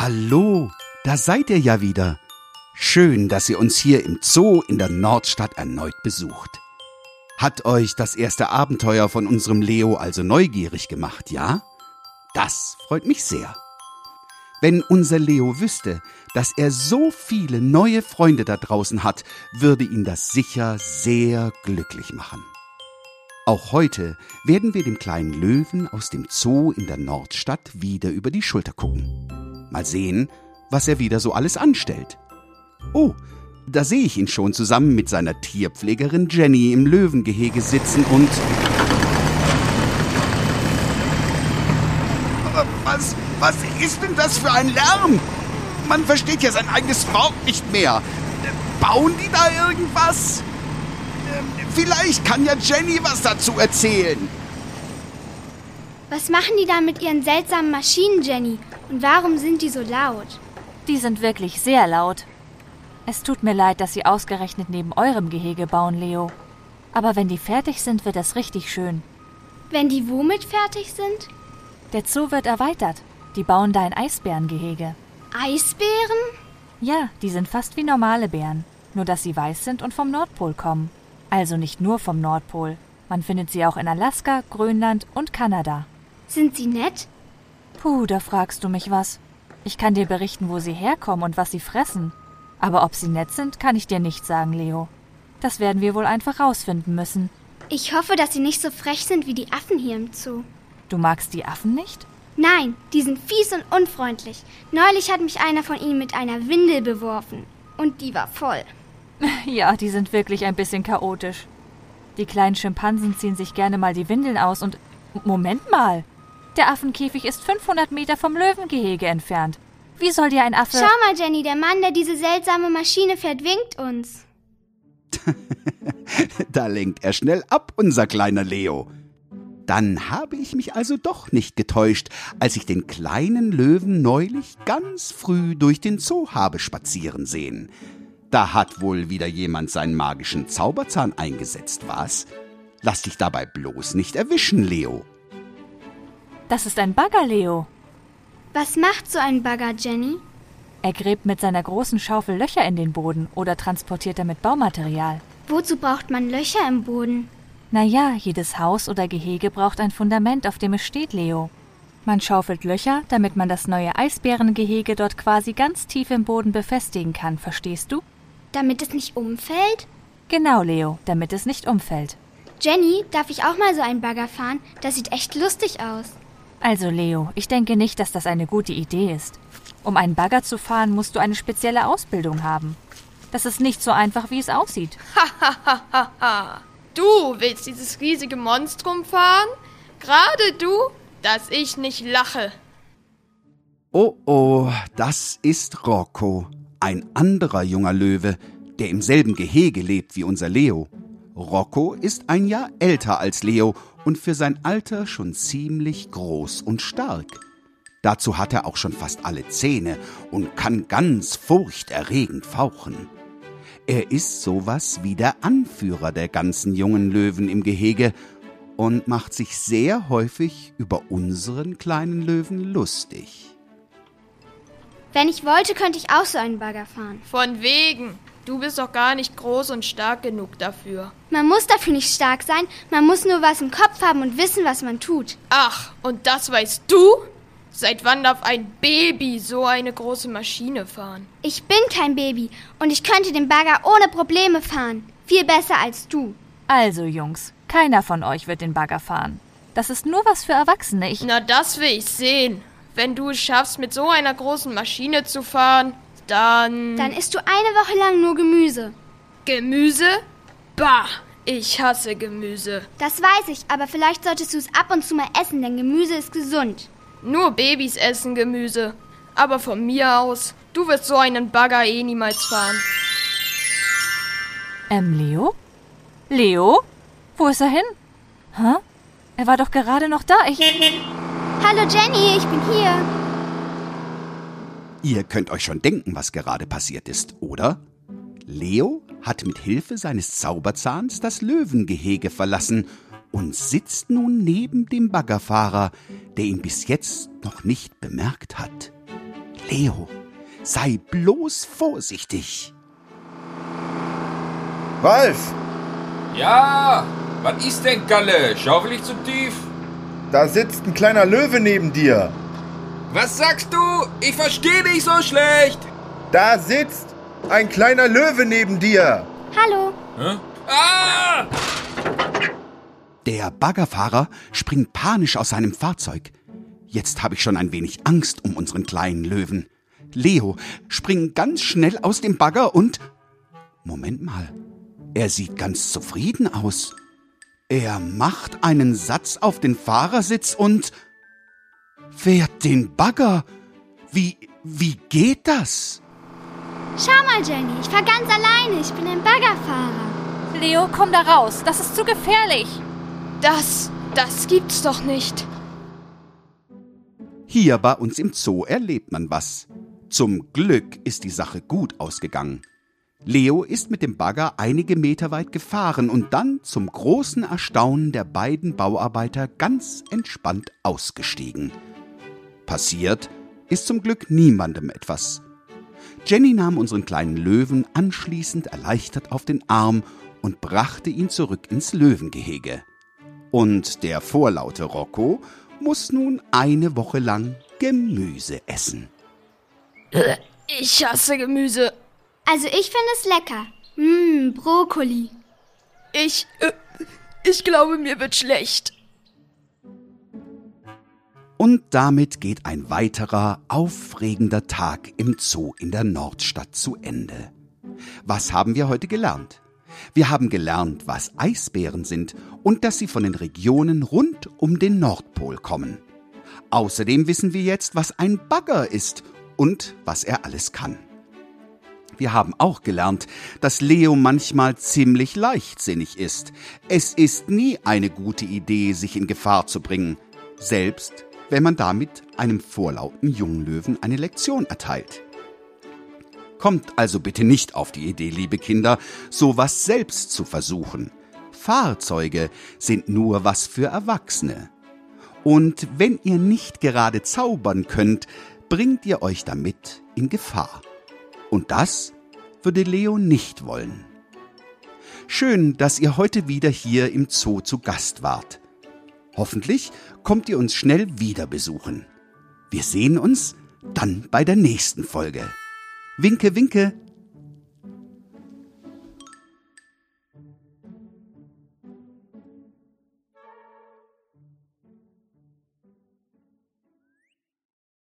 Hallo, da seid ihr ja wieder. Schön, dass ihr uns hier im Zoo in der Nordstadt erneut besucht. Hat euch das erste Abenteuer von unserem Leo also neugierig gemacht, ja? Das freut mich sehr. Wenn unser Leo wüsste, dass er so viele neue Freunde da draußen hat, würde ihn das sicher sehr glücklich machen. Auch heute werden wir dem kleinen Löwen aus dem Zoo in der Nordstadt wieder über die Schulter gucken. Mal sehen, was er wieder so alles anstellt. Oh, da sehe ich ihn schon zusammen mit seiner Tierpflegerin Jenny im Löwengehege sitzen und... Was, was ist denn das für ein Lärm? Man versteht ja sein eigenes Wort nicht mehr. Bauen die da irgendwas? Vielleicht kann ja Jenny was dazu erzählen. Was machen die da mit ihren seltsamen Maschinen, Jenny? Und warum sind die so laut? Die sind wirklich sehr laut. Es tut mir leid, dass sie ausgerechnet neben eurem Gehege bauen, Leo. Aber wenn die fertig sind, wird das richtig schön. Wenn die womit fertig sind? Der Zoo wird erweitert. Die bauen da ein Eisbärengehege. Eisbären? Ja, die sind fast wie normale Bären, nur dass sie weiß sind und vom Nordpol kommen. Also nicht nur vom Nordpol. Man findet sie auch in Alaska, Grönland und Kanada. Sind sie nett? Puh, da fragst du mich was. Ich kann dir berichten, wo sie herkommen und was sie fressen. Aber ob sie nett sind, kann ich dir nicht sagen, Leo. Das werden wir wohl einfach rausfinden müssen. Ich hoffe, dass sie nicht so frech sind wie die Affen hier im Zoo. Du magst die Affen nicht? Nein, die sind fies und unfreundlich. Neulich hat mich einer von ihnen mit einer Windel beworfen. Und die war voll. Ja, die sind wirklich ein bisschen chaotisch. Die kleinen Schimpansen ziehen sich gerne mal die Windeln aus und. Moment mal! Der Affenkäfig ist 500 Meter vom Löwengehege entfernt. Wie soll dir ein Affe. Schau mal, Jenny, der Mann, der diese seltsame Maschine fährt, winkt uns. da lenkt er schnell ab, unser kleiner Leo. Dann habe ich mich also doch nicht getäuscht, als ich den kleinen Löwen neulich ganz früh durch den Zoo habe spazieren sehen. Da hat wohl wieder jemand seinen magischen Zauberzahn eingesetzt, was? Lass dich dabei bloß nicht erwischen, Leo. Das ist ein Bagger, Leo. Was macht so ein Bagger, Jenny? Er gräbt mit seiner großen Schaufel Löcher in den Boden oder transportiert damit Baumaterial. Wozu braucht man Löcher im Boden? Na ja, jedes Haus oder Gehege braucht ein Fundament, auf dem es steht, Leo. Man schaufelt Löcher, damit man das neue Eisbärengehege dort quasi ganz tief im Boden befestigen kann, verstehst du? Damit es nicht umfällt? Genau, Leo, damit es nicht umfällt. Jenny, darf ich auch mal so einen Bagger fahren? Das sieht echt lustig aus. Also, Leo, ich denke nicht, dass das eine gute Idee ist. Um einen Bagger zu fahren, musst du eine spezielle Ausbildung haben. Das ist nicht so einfach, wie es aussieht. Hahaha. du willst dieses riesige Monstrum fahren? Gerade du, dass ich nicht lache. Oh oh, das ist Rocco ein anderer junger Löwe, der im selben Gehege lebt wie unser Leo. Rocco ist ein Jahr älter als Leo und für sein Alter schon ziemlich groß und stark. Dazu hat er auch schon fast alle Zähne und kann ganz furchterregend fauchen. Er ist sowas wie der Anführer der ganzen jungen Löwen im Gehege und macht sich sehr häufig über unseren kleinen Löwen lustig. Wenn ich wollte, könnte ich auch so einen Bagger fahren. Von wegen. Du bist doch gar nicht groß und stark genug dafür. Man muss dafür nicht stark sein, man muss nur was im Kopf haben und wissen, was man tut. Ach, und das weißt du? Seit wann darf ein Baby so eine große Maschine fahren? Ich bin kein Baby und ich könnte den Bagger ohne Probleme fahren. Viel besser als du. Also, Jungs, keiner von euch wird den Bagger fahren. Das ist nur was für Erwachsene. Ich Na, das will ich sehen. Wenn du es schaffst, mit so einer großen Maschine zu fahren, dann. Dann isst du eine Woche lang nur Gemüse. Gemüse? Bah, ich hasse Gemüse. Das weiß ich, aber vielleicht solltest du es ab und zu mal essen, denn Gemüse ist gesund. Nur Babys essen Gemüse. Aber von mir aus, du wirst so einen Bagger eh niemals fahren. Ähm, Leo? Leo? Wo ist er hin? Hä? Er war doch gerade noch da. Ich. Hallo Jenny, ich bin hier. Ihr könnt euch schon denken, was gerade passiert ist, oder? Leo hat mit Hilfe seines Zauberzahns das Löwengehege verlassen und sitzt nun neben dem Baggerfahrer, der ihn bis jetzt noch nicht bemerkt hat. Leo, sei bloß vorsichtig. Ralf, Ja, was ist denn, Galle? Schaufel ich zu tief? da sitzt ein kleiner Löwe neben dir. Was sagst du? Ich verstehe dich so schlecht. Da sitzt ein kleiner Löwe neben dir. Hallo. Hä? Ah! Der Baggerfahrer springt panisch aus seinem Fahrzeug. Jetzt habe ich schon ein wenig Angst um unseren kleinen Löwen. Leo springt ganz schnell aus dem Bagger und... Moment mal, er sieht ganz zufrieden aus. Er macht einen Satz auf den Fahrersitz und fährt den Bagger. Wie, wie geht das? Schau mal, Jenny, ich fahr ganz alleine. Ich bin ein Baggerfahrer. Leo, komm da raus. Das ist zu gefährlich. Das, das gibt's doch nicht. Hier bei uns im Zoo erlebt man was. Zum Glück ist die Sache gut ausgegangen. Leo ist mit dem Bagger einige Meter weit gefahren und dann zum großen Erstaunen der beiden Bauarbeiter ganz entspannt ausgestiegen. Passiert ist zum Glück niemandem etwas. Jenny nahm unseren kleinen Löwen anschließend erleichtert auf den Arm und brachte ihn zurück ins Löwengehege. Und der vorlaute Rocco muss nun eine Woche lang Gemüse essen. Ich hasse Gemüse. Also ich finde es lecker. Mmm, Brokkoli. Ich, äh, ich glaube, mir wird schlecht. Und damit geht ein weiterer aufregender Tag im Zoo in der Nordstadt zu Ende. Was haben wir heute gelernt? Wir haben gelernt, was Eisbären sind und dass sie von den Regionen rund um den Nordpol kommen. Außerdem wissen wir jetzt, was ein Bagger ist und was er alles kann. Wir haben auch gelernt, dass Leo manchmal ziemlich leichtsinnig ist. Es ist nie eine gute Idee, sich in Gefahr zu bringen, selbst wenn man damit einem vorlauten Junglöwen eine Lektion erteilt. Kommt also bitte nicht auf die Idee, liebe Kinder, sowas selbst zu versuchen. Fahrzeuge sind nur was für Erwachsene. Und wenn ihr nicht gerade zaubern könnt, bringt ihr euch damit in Gefahr. Und das würde Leo nicht wollen. Schön, dass ihr heute wieder hier im Zoo zu Gast wart. Hoffentlich kommt ihr uns schnell wieder besuchen. Wir sehen uns dann bei der nächsten Folge. Winke, winke,